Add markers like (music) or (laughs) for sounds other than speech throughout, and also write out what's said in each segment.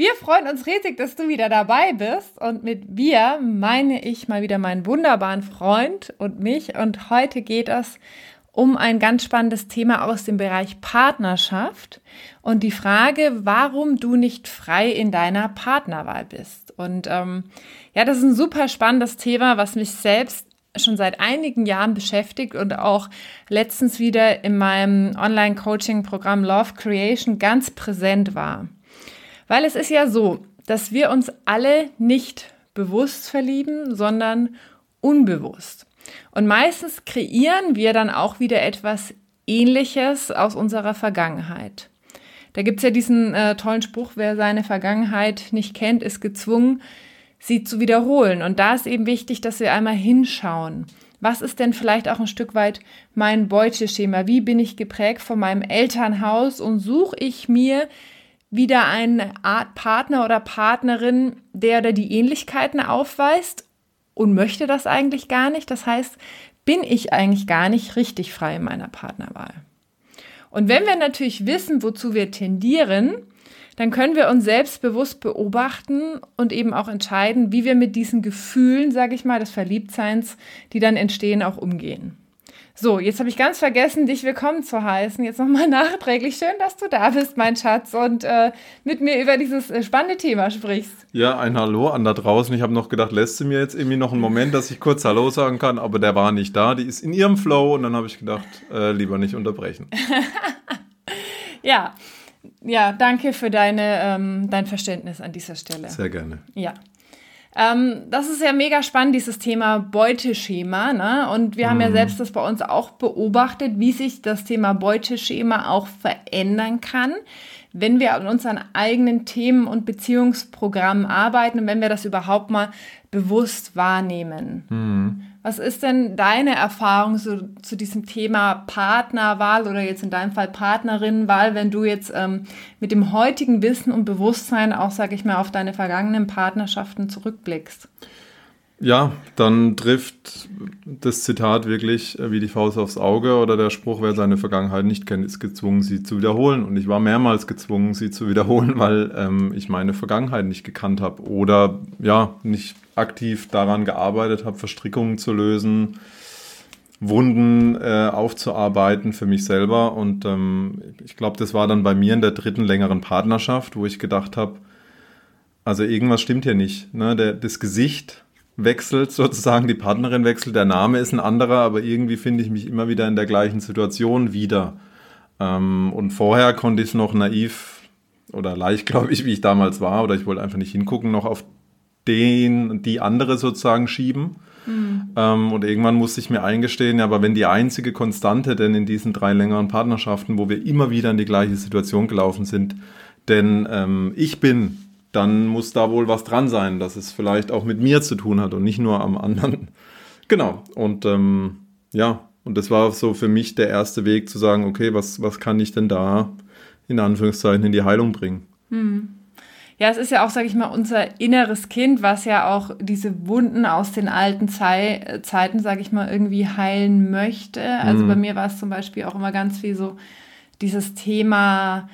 Wir freuen uns riesig, dass du wieder dabei bist. Und mit wir meine ich mal wieder meinen wunderbaren Freund und mich. Und heute geht es um ein ganz spannendes Thema aus dem Bereich Partnerschaft und die Frage, warum du nicht frei in deiner Partnerwahl bist. Und ähm, ja, das ist ein super spannendes Thema, was mich selbst schon seit einigen Jahren beschäftigt und auch letztens wieder in meinem Online-Coaching-Programm Love Creation ganz präsent war. Weil es ist ja so, dass wir uns alle nicht bewusst verlieben, sondern unbewusst. Und meistens kreieren wir dann auch wieder etwas Ähnliches aus unserer Vergangenheit. Da gibt es ja diesen äh, tollen Spruch, wer seine Vergangenheit nicht kennt, ist gezwungen, sie zu wiederholen. Und da ist eben wichtig, dass wir einmal hinschauen. Was ist denn vielleicht auch ein Stück weit mein Beuteschema? Wie bin ich geprägt von meinem Elternhaus und suche ich mir wieder eine Art Partner oder Partnerin, der oder die Ähnlichkeiten aufweist und möchte das eigentlich gar nicht. Das heißt, bin ich eigentlich gar nicht richtig frei in meiner Partnerwahl. Und wenn wir natürlich wissen, wozu wir tendieren, dann können wir uns selbstbewusst beobachten und eben auch entscheiden, wie wir mit diesen Gefühlen, sage ich mal, des Verliebtseins, die dann entstehen, auch umgehen. So, jetzt habe ich ganz vergessen, dich willkommen zu heißen. Jetzt nochmal (laughs) nachträglich. Schön, dass du da bist, mein Schatz, und äh, mit mir über dieses äh, spannende Thema sprichst. Ja, ein Hallo an da draußen. Ich habe noch gedacht, lässt sie mir jetzt irgendwie noch einen Moment, dass ich kurz Hallo sagen kann, aber der war nicht da. Die ist in ihrem Flow und dann habe ich gedacht, äh, lieber nicht unterbrechen. (laughs) ja. Ja, danke für deine, ähm, dein Verständnis an dieser Stelle. Sehr gerne. Ja. Ähm, das ist ja mega spannend, dieses Thema Beuteschema. Ne? Und wir mhm. haben ja mhm. selbst das bei uns auch beobachtet, wie sich das Thema Beuteschema auch verändern kann, wenn wir an unseren eigenen Themen und Beziehungsprogrammen arbeiten und wenn wir das überhaupt mal bewusst wahrnehmen. Mhm. Was ist denn deine Erfahrung so, zu diesem Thema Partnerwahl oder jetzt in deinem Fall Partnerinnenwahl, wenn du jetzt ähm, mit dem heutigen Wissen und Bewusstsein auch, sag ich mal, auf deine vergangenen Partnerschaften zurückblickst? Ja, dann trifft das Zitat wirklich wie die Faust aufs Auge oder der Spruch, wer seine Vergangenheit nicht kennt, ist gezwungen, sie zu wiederholen. Und ich war mehrmals gezwungen, sie zu wiederholen, weil ähm, ich meine Vergangenheit nicht gekannt habe oder ja, nicht aktiv daran gearbeitet habe, Verstrickungen zu lösen, Wunden äh, aufzuarbeiten für mich selber. Und ähm, ich glaube, das war dann bei mir in der dritten längeren Partnerschaft, wo ich gedacht habe, also irgendwas stimmt hier nicht. Ne? Der, das Gesicht wechselt sozusagen, die Partnerin wechselt, der Name ist ein anderer, aber irgendwie finde ich mich immer wieder in der gleichen Situation wieder. Ähm, und vorher konnte ich noch naiv oder leicht, (laughs) glaube ich, wie ich damals war, oder ich wollte einfach nicht hingucken, noch auf den, die andere sozusagen schieben. Mhm. Ähm, und irgendwann musste ich mir eingestehen, ja, aber wenn die einzige Konstante denn in diesen drei längeren Partnerschaften, wo wir immer wieder in die gleiche Situation gelaufen sind, denn ähm, ich bin dann muss da wohl was dran sein, dass es vielleicht auch mit mir zu tun hat und nicht nur am anderen. (laughs) Genau. Und ähm, ja, und das war so für mich der erste Weg zu sagen, okay, was, was kann ich denn da in Anführungszeichen in die Heilung bringen? Hm. Ja, es ist ja auch, sage ich mal, unser inneres Kind, was ja auch diese Wunden aus den alten Zei Zeiten, sage ich mal, irgendwie heilen möchte. Also hm. bei mir war es zum Beispiel auch immer ganz viel so dieses Thema,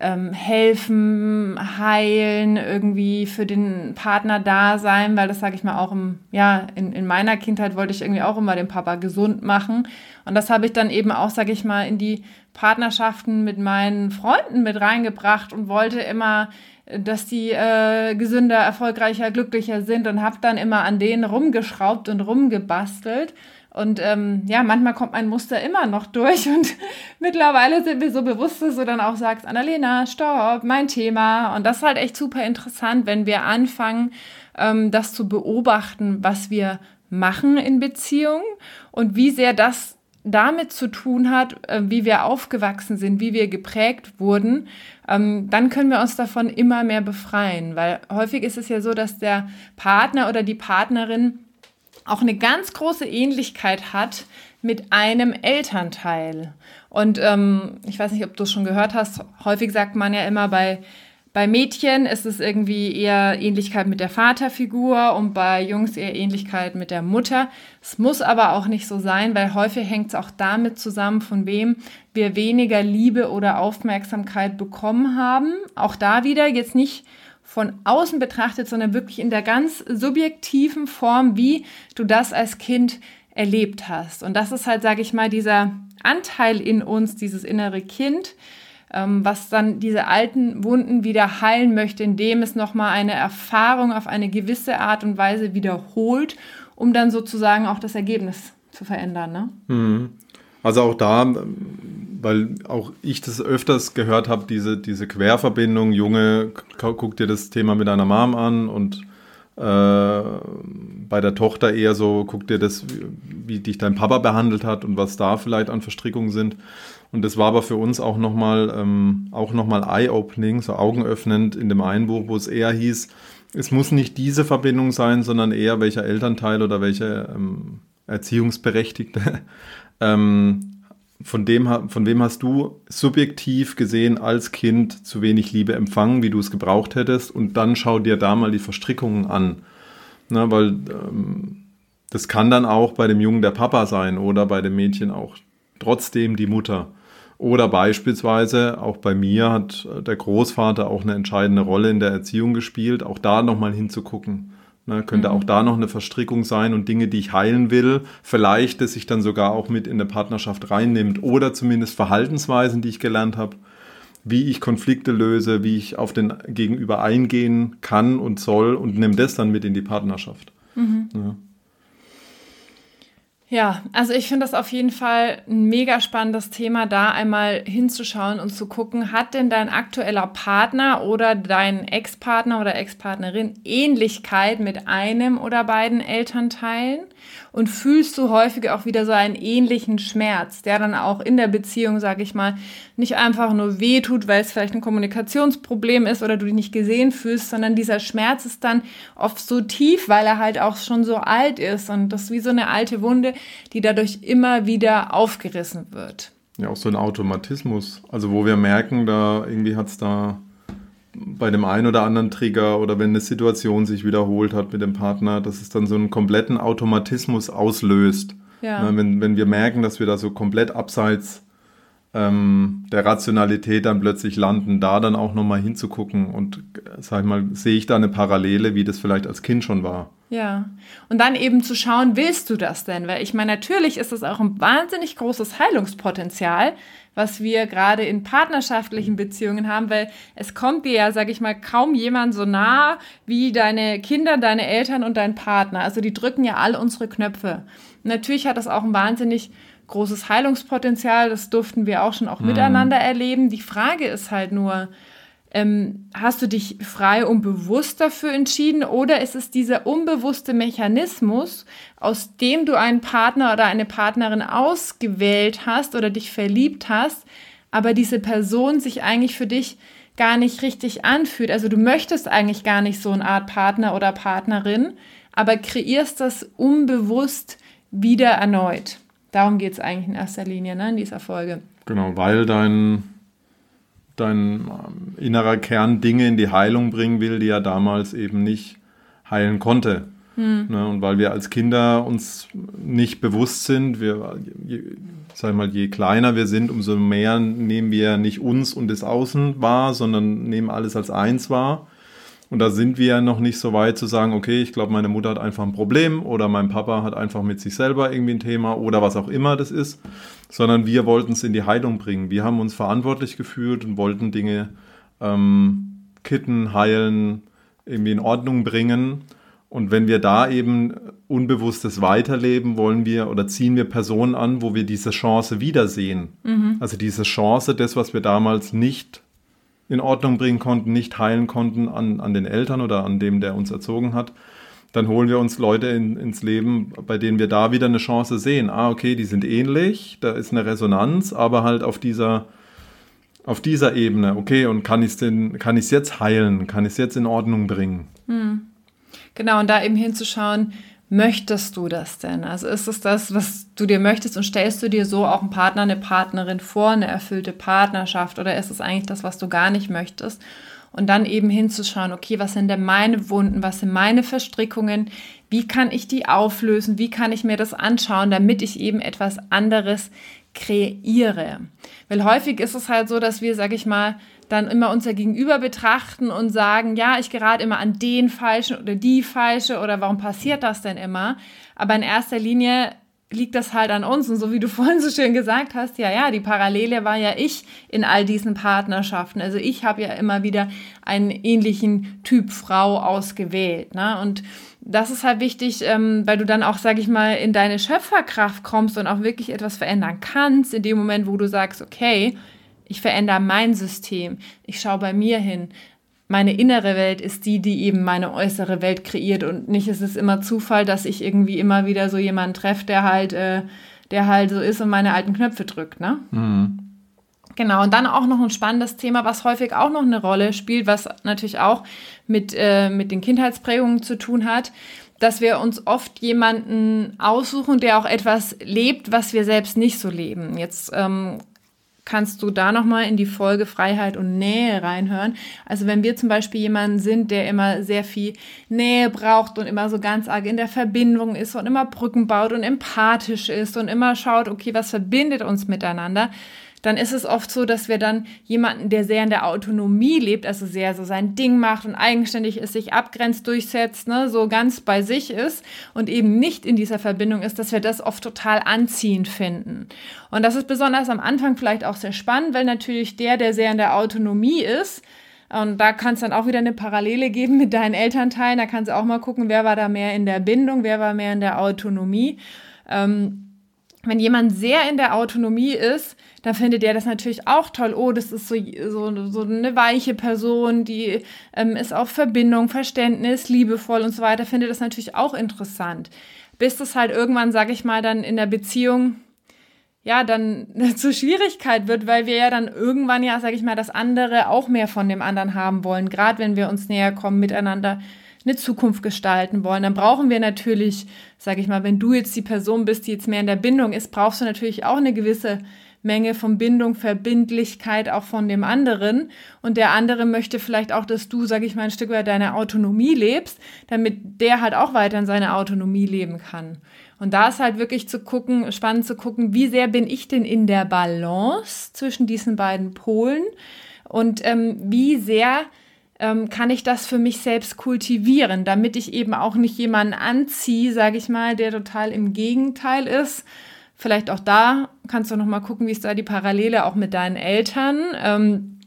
ähm, helfen, heilen, irgendwie für den Partner da sein, weil das sage ich mal auch im, ja, in, in meiner Kindheit wollte ich irgendwie auch immer den Papa gesund machen. Und das habe ich dann eben auch, sage ich mal, in die Partnerschaften mit meinen Freunden mit reingebracht und wollte immer dass die äh, gesünder, erfolgreicher, glücklicher sind und habe dann immer an denen rumgeschraubt und rumgebastelt. Und ähm, ja, manchmal kommt mein Muster immer noch durch und (laughs) mittlerweile sind wir so bewusst, dass du dann auch sagst, Annalena, stopp, mein Thema. Und das ist halt echt super interessant, wenn wir anfangen, ähm, das zu beobachten, was wir machen in Beziehungen und wie sehr das damit zu tun hat, äh, wie wir aufgewachsen sind, wie wir geprägt wurden, ähm, dann können wir uns davon immer mehr befreien. Weil häufig ist es ja so, dass der Partner oder die Partnerin auch eine ganz große Ähnlichkeit hat mit einem Elternteil. Und ähm, ich weiß nicht, ob du es schon gehört hast, häufig sagt man ja immer bei bei Mädchen ist es irgendwie eher Ähnlichkeit mit der Vaterfigur und bei Jungs eher Ähnlichkeit mit der Mutter. Es muss aber auch nicht so sein, weil häufig hängt es auch damit zusammen, von wem wir weniger Liebe oder Aufmerksamkeit bekommen haben. Auch da wieder jetzt nicht von außen betrachtet, sondern wirklich in der ganz subjektiven Form, wie du das als Kind erlebt hast. Und das ist halt, sage ich mal, dieser Anteil in uns, dieses innere Kind, ähm, was dann diese alten Wunden wieder heilen möchte, indem es nochmal eine Erfahrung auf eine gewisse Art und Weise wiederholt, um dann sozusagen auch das Ergebnis zu verändern. Ne? Mhm. Also auch da, weil auch ich das öfters gehört habe, diese, diese Querverbindung, Junge, guck dir das Thema mit deiner Mom an und äh, bei der Tochter eher so, guck dir das, wie, dich dein Papa behandelt hat und was da vielleicht an Verstrickungen sind. Und das war aber für uns auch nochmal ähm, nochmal eye-opening, so augenöffnend in dem einen Buch, wo es eher hieß, es muss nicht diese Verbindung sein, sondern eher welcher Elternteil oder welche ähm, Erziehungsberechtigte. (laughs) ähm, von, dem, von wem hast du subjektiv gesehen als Kind zu wenig Liebe empfangen, wie du es gebraucht hättest? Und dann schau dir da mal die Verstrickungen an. Na, weil ähm, das kann dann auch bei dem Jungen der Papa sein oder bei dem Mädchen auch trotzdem die Mutter. Oder beispielsweise, auch bei mir hat der Großvater auch eine entscheidende Rolle in der Erziehung gespielt, auch da nochmal hinzugucken. Ne, könnte mhm. auch da noch eine Verstrickung sein und Dinge, die ich heilen will, vielleicht, dass sich dann sogar auch mit in eine Partnerschaft reinnimmt oder zumindest Verhaltensweisen, die ich gelernt habe, wie ich Konflikte löse, wie ich auf den Gegenüber eingehen kann und soll und nehme das dann mit in die Partnerschaft. Mhm. Ja. Ja, also ich finde das auf jeden Fall ein mega spannendes Thema, da einmal hinzuschauen und zu gucken, hat denn dein aktueller Partner oder dein Ex-Partner oder Ex-Partnerin Ähnlichkeit mit einem oder beiden Elternteilen? und fühlst du häufig auch wieder so einen ähnlichen Schmerz, der dann auch in der Beziehung, sag ich mal, nicht einfach nur wehtut, weil es vielleicht ein Kommunikationsproblem ist oder du dich nicht gesehen fühlst, sondern dieser Schmerz ist dann oft so tief, weil er halt auch schon so alt ist und das ist wie so eine alte Wunde, die dadurch immer wieder aufgerissen wird. Ja, auch so ein Automatismus. Also wo wir merken, da irgendwie hat es da bei dem einen oder anderen Trigger oder wenn eine Situation sich wiederholt hat mit dem Partner, dass es dann so einen kompletten Automatismus auslöst. Ja. Na, wenn, wenn wir merken, dass wir da so komplett abseits ähm, der Rationalität dann plötzlich landen, da dann auch nochmal hinzugucken und, sag ich mal, sehe ich da eine Parallele, wie das vielleicht als Kind schon war. Ja, und dann eben zu schauen, willst du das denn? Weil ich meine, natürlich ist das auch ein wahnsinnig großes Heilungspotenzial, was wir gerade in partnerschaftlichen Beziehungen haben, weil es kommt dir ja, sag ich mal, kaum jemand so nah wie deine Kinder, deine Eltern und dein Partner. Also die drücken ja alle unsere Knöpfe. Und natürlich hat das auch ein wahnsinnig großes Heilungspotenzial, das durften wir auch schon auch mhm. miteinander erleben. Die Frage ist halt nur, ähm, hast du dich frei und bewusst dafür entschieden oder ist es dieser unbewusste Mechanismus, aus dem du einen Partner oder eine Partnerin ausgewählt hast oder dich verliebt hast, aber diese Person sich eigentlich für dich gar nicht richtig anfühlt? Also du möchtest eigentlich gar nicht so eine Art Partner oder Partnerin, aber kreierst das unbewusst wieder erneut. Darum geht es eigentlich in erster Linie ne, in dieser Folge. Genau, weil dein dein ähm, innerer Kern Dinge in die Heilung bringen will, die er damals eben nicht heilen konnte. Hm. Ne, und weil wir als Kinder uns nicht bewusst sind, wir, je, sag mal, je kleiner wir sind, umso mehr nehmen wir nicht uns und das Außen wahr, sondern nehmen alles als eins wahr. Und da sind wir noch nicht so weit zu sagen, okay, ich glaube, meine Mutter hat einfach ein Problem oder mein Papa hat einfach mit sich selber irgendwie ein Thema oder was auch immer das ist, sondern wir wollten es in die Heilung bringen. Wir haben uns verantwortlich gefühlt und wollten Dinge ähm, kitten, heilen, irgendwie in Ordnung bringen. Und wenn wir da eben unbewusstes weiterleben, wollen wir oder ziehen wir Personen an, wo wir diese Chance wiedersehen. Mhm. Also diese Chance, das, was wir damals nicht in Ordnung bringen konnten, nicht heilen konnten an, an den Eltern oder an dem, der uns erzogen hat, dann holen wir uns Leute in, ins Leben, bei denen wir da wieder eine Chance sehen. Ah, okay, die sind ähnlich, da ist eine Resonanz, aber halt auf dieser, auf dieser Ebene. Okay, und kann ich es jetzt heilen? Kann ich es jetzt in Ordnung bringen? Hm. Genau, und da eben hinzuschauen, möchtest du das denn? Also ist es das, was du dir möchtest und stellst du dir so auch einen Partner, eine Partnerin vor, eine erfüllte Partnerschaft oder ist es eigentlich das, was du gar nicht möchtest? Und dann eben hinzuschauen, okay, was sind denn meine Wunden, was sind meine Verstrickungen, wie kann ich die auflösen, wie kann ich mir das anschauen, damit ich eben etwas anderes kreiere. Weil häufig ist es halt so, dass wir, sag ich mal, dann immer unser Gegenüber betrachten und sagen, ja, ich gerate immer an den Falschen oder die Falsche oder warum passiert das denn immer? Aber in erster Linie liegt das halt an uns. Und so wie du (laughs) vorhin so schön gesagt hast, ja, ja, die Parallele war ja ich in all diesen Partnerschaften. Also ich habe ja immer wieder einen ähnlichen Typ Frau ausgewählt. Ne? Und das ist halt wichtig, ähm, weil du dann auch, sag ich mal, in deine Schöpferkraft kommst und auch wirklich etwas verändern kannst, in dem Moment, wo du sagst, okay, ich verändere mein System, ich schaue bei mir hin. Meine innere Welt ist die, die eben meine äußere Welt kreiert und nicht ist es immer Zufall, dass ich irgendwie immer wieder so jemanden treffe, der halt, äh, der halt so ist und meine alten Knöpfe drückt, ne? Mhm. Genau, und dann auch noch ein spannendes Thema, was häufig auch noch eine Rolle spielt, was natürlich auch mit, äh, mit den Kindheitsprägungen zu tun hat, dass wir uns oft jemanden aussuchen, der auch etwas lebt, was wir selbst nicht so leben. Jetzt ähm, kannst du da nochmal in die Folge Freiheit und Nähe reinhören. Also wenn wir zum Beispiel jemanden sind, der immer sehr viel Nähe braucht und immer so ganz arg in der Verbindung ist und immer Brücken baut und empathisch ist und immer schaut, okay, was verbindet uns miteinander, dann ist es oft so, dass wir dann jemanden, der sehr in der Autonomie lebt, also sehr so sein Ding macht und eigenständig ist, sich abgrenzt, durchsetzt, ne, so ganz bei sich ist und eben nicht in dieser Verbindung ist, dass wir das oft total anziehend finden. Und das ist besonders am Anfang vielleicht auch sehr spannend, weil natürlich der, der sehr in der Autonomie ist, und da kann es dann auch wieder eine Parallele geben mit deinen Elternteilen. Da kannst du auch mal gucken, wer war da mehr in der Bindung, wer war mehr in der Autonomie. Ähm, wenn jemand sehr in der Autonomie ist, dann findet er das natürlich auch toll. Oh, das ist so, so, so eine weiche Person, die ähm, ist auf Verbindung, Verständnis, liebevoll und so weiter, findet das natürlich auch interessant. Bis das halt irgendwann, sag ich mal, dann in der Beziehung ja, dann (laughs) zur Schwierigkeit wird, weil wir ja dann irgendwann ja, sag ich mal, das andere auch mehr von dem anderen haben wollen. Gerade wenn wir uns näher kommen, miteinander eine Zukunft gestalten wollen, dann brauchen wir natürlich, sag ich mal, wenn du jetzt die Person bist, die jetzt mehr in der Bindung ist, brauchst du natürlich auch eine gewisse Menge von Bindung, Verbindlichkeit auch von dem anderen. Und der andere möchte vielleicht auch, dass du, sag ich mal, ein Stück weit deine Autonomie lebst, damit der halt auch weiter in seiner Autonomie leben kann. Und da ist halt wirklich zu gucken, spannend zu gucken, wie sehr bin ich denn in der Balance zwischen diesen beiden Polen und ähm, wie sehr ähm, kann ich das für mich selbst kultivieren, damit ich eben auch nicht jemanden anziehe, sage ich mal, der total im Gegenteil ist, Vielleicht auch da kannst du noch mal gucken, wie ist da die Parallele auch mit deinen Eltern, ähm,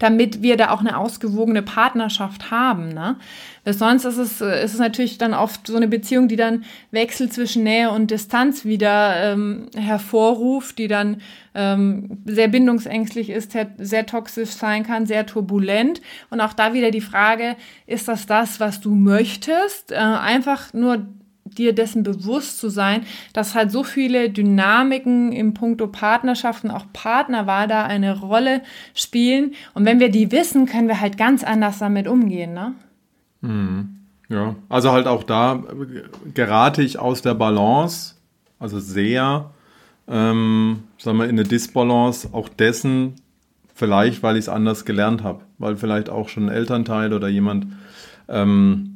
damit wir da auch eine ausgewogene Partnerschaft haben. Ne? Weil sonst ist es, äh, ist es natürlich dann oft so eine Beziehung, die dann Wechsel zwischen Nähe und Distanz wieder ähm, hervorruft, die dann ähm, sehr bindungsängstlich ist, sehr, sehr toxisch sein kann, sehr turbulent. Und auch da wieder die Frage, ist das das, was du möchtest? Äh, einfach nur dir dessen bewusst zu sein, dass halt so viele Dynamiken im Punkto Partnerschaften, auch Partnerwahl da eine Rolle spielen. Und wenn wir die wissen, können wir halt ganz anders damit umgehen, ne? Mhm. Ja, also halt auch da gerate ich aus der Balance, also sehr, ähm, sagen wir, in eine Disbalance auch dessen, vielleicht weil ich es anders gelernt habe, weil vielleicht auch schon ein Elternteil oder jemand ähm,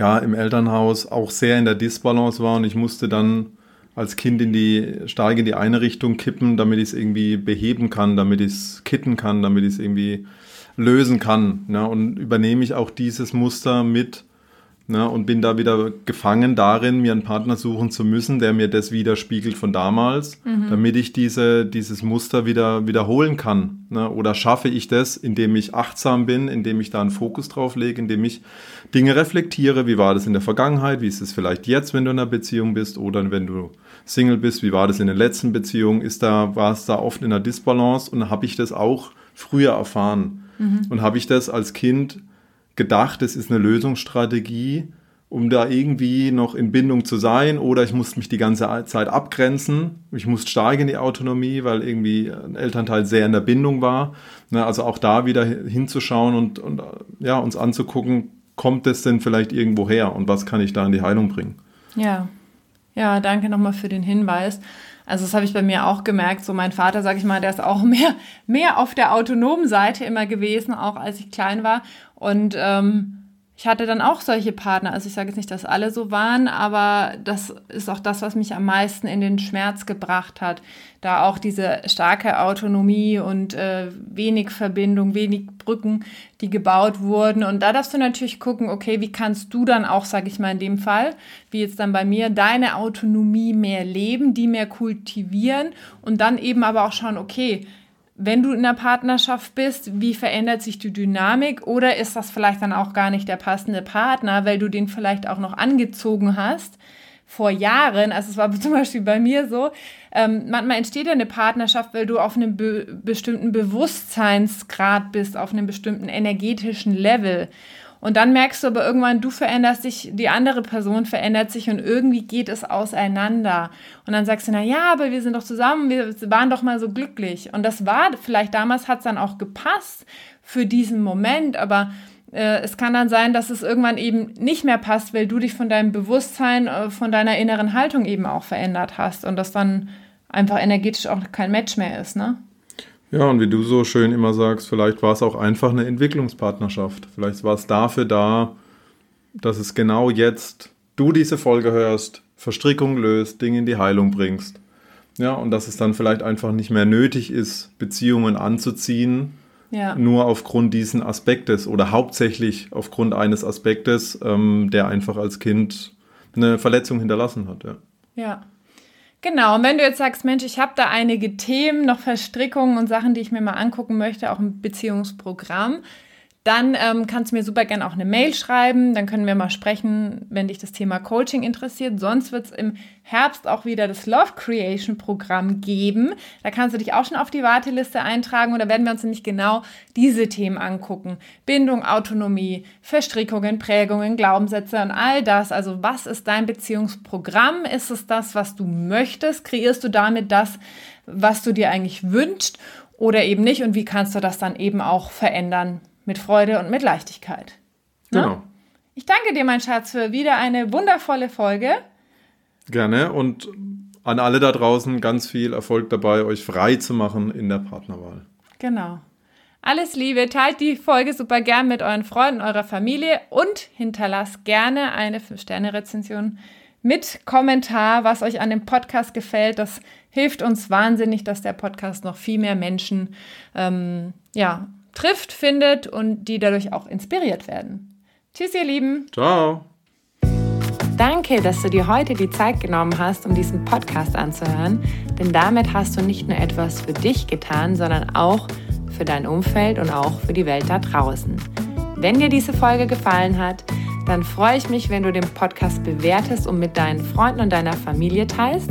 ja, im Elternhaus auch sehr in der Disbalance war und ich musste dann als Kind in die, stark in die eine Richtung kippen, damit ich es irgendwie beheben kann, damit ich es kitten kann, damit ich es irgendwie lösen kann. Ne? Und übernehme ich auch dieses Muster mit Ne, und bin da wieder gefangen darin, mir einen Partner suchen zu müssen, der mir das widerspiegelt von damals, mhm. damit ich diese, dieses Muster wieder wiederholen kann. Ne? Oder schaffe ich das, indem ich achtsam bin, indem ich da einen Fokus drauf lege, indem ich Dinge reflektiere, wie war das in der Vergangenheit, wie ist es vielleicht jetzt, wenn du in einer Beziehung bist oder wenn du Single bist, wie war das in den letzten Beziehungen, ist da, war es da oft in einer Disbalance und habe ich das auch früher erfahren. Mhm. Und habe ich das als Kind gedacht, es ist eine Lösungsstrategie, um da irgendwie noch in Bindung zu sein oder ich musste mich die ganze Zeit abgrenzen. Ich musste stark in die Autonomie, weil irgendwie ein Elternteil sehr in der Bindung war. Ne, also auch da wieder hinzuschauen und, und ja, uns anzugucken, kommt das denn vielleicht irgendwo her und was kann ich da in die Heilung bringen? Ja, ja, danke nochmal für den Hinweis. Also das habe ich bei mir auch gemerkt. So mein Vater, sage ich mal, der ist auch (laughs) mehr, mehr auf der autonomen Seite immer gewesen, auch als ich klein war. Und ähm, ich hatte dann auch solche Partner. Also ich sage jetzt nicht, dass alle so waren, aber das ist auch das, was mich am meisten in den Schmerz gebracht hat. Da auch diese starke Autonomie und äh, wenig Verbindung, wenig Brücken, die gebaut wurden. Und da darfst du natürlich gucken, okay, wie kannst du dann auch, sage ich mal in dem Fall, wie jetzt dann bei mir, deine Autonomie mehr leben, die mehr kultivieren und dann eben aber auch schauen, okay, wenn du in einer Partnerschaft bist, wie verändert sich die Dynamik oder ist das vielleicht dann auch gar nicht der passende Partner, weil du den vielleicht auch noch angezogen hast vor Jahren. Also es war (laughs) zum Beispiel bei mir so, ähm, manchmal entsteht ja eine Partnerschaft, weil du auf einem be bestimmten Bewusstseinsgrad bist, auf einem bestimmten energetischen Level. Und dann merkst du aber irgendwann, du veränderst dich, die andere Person verändert sich und irgendwie geht es auseinander. Und dann sagst du, na ja, aber wir sind doch zusammen, wir waren doch mal so glücklich. Und das war, vielleicht damals hat es dann auch gepasst für diesen Moment, aber äh, es kann dann sein, dass es irgendwann eben nicht mehr passt, weil du dich von deinem Bewusstsein, äh, von deiner inneren Haltung eben auch verändert hast und das dann einfach energetisch auch kein Match mehr ist, ne? Ja, und wie du so schön immer sagst, vielleicht war es auch einfach eine Entwicklungspartnerschaft. Vielleicht war es dafür da, dass es genau jetzt du diese Folge hörst, Verstrickung löst, Dinge in die Heilung bringst. Ja, und dass es dann vielleicht einfach nicht mehr nötig ist, Beziehungen anzuziehen, ja. nur aufgrund diesen Aspektes oder hauptsächlich aufgrund eines Aspektes, ähm, der einfach als Kind eine Verletzung hinterlassen hat. Ja. ja. Genau, und wenn du jetzt sagst, Mensch, ich habe da einige Themen, noch Verstrickungen und Sachen, die ich mir mal angucken möchte, auch ein Beziehungsprogramm, dann ähm, kannst du mir super gerne auch eine Mail schreiben. Dann können wir mal sprechen, wenn dich das Thema Coaching interessiert. Sonst wird es im Herbst auch wieder das Love Creation Programm geben. Da kannst du dich auch schon auf die Warteliste eintragen und da werden wir uns nämlich genau diese Themen angucken. Bindung, Autonomie, Verstrickungen, Prägungen, Glaubenssätze und all das. Also was ist dein Beziehungsprogramm? Ist es das, was du möchtest? Kreierst du damit das, was du dir eigentlich wünschst? Oder eben nicht? Und wie kannst du das dann eben auch verändern? Mit Freude und mit Leichtigkeit. Ne? Genau. Ich danke dir, mein Schatz, für wieder eine wundervolle Folge. Gerne und an alle da draußen ganz viel Erfolg dabei, euch frei zu machen in der Partnerwahl. Genau. Alles Liebe, teilt die Folge super gern mit euren Freunden, eurer Familie und hinterlasst gerne eine 5-Sterne-Rezension mit Kommentar, was euch an dem Podcast gefällt. Das hilft uns wahnsinnig, dass der Podcast noch viel mehr Menschen ähm, ja, trifft, findet und die dadurch auch inspiriert werden. Tschüss, ihr Lieben. Ciao. Danke, dass du dir heute die Zeit genommen hast, um diesen Podcast anzuhören, denn damit hast du nicht nur etwas für dich getan, sondern auch für dein Umfeld und auch für die Welt da draußen. Wenn dir diese Folge gefallen hat, dann freue ich mich, wenn du den Podcast bewertest und mit deinen Freunden und deiner Familie teilst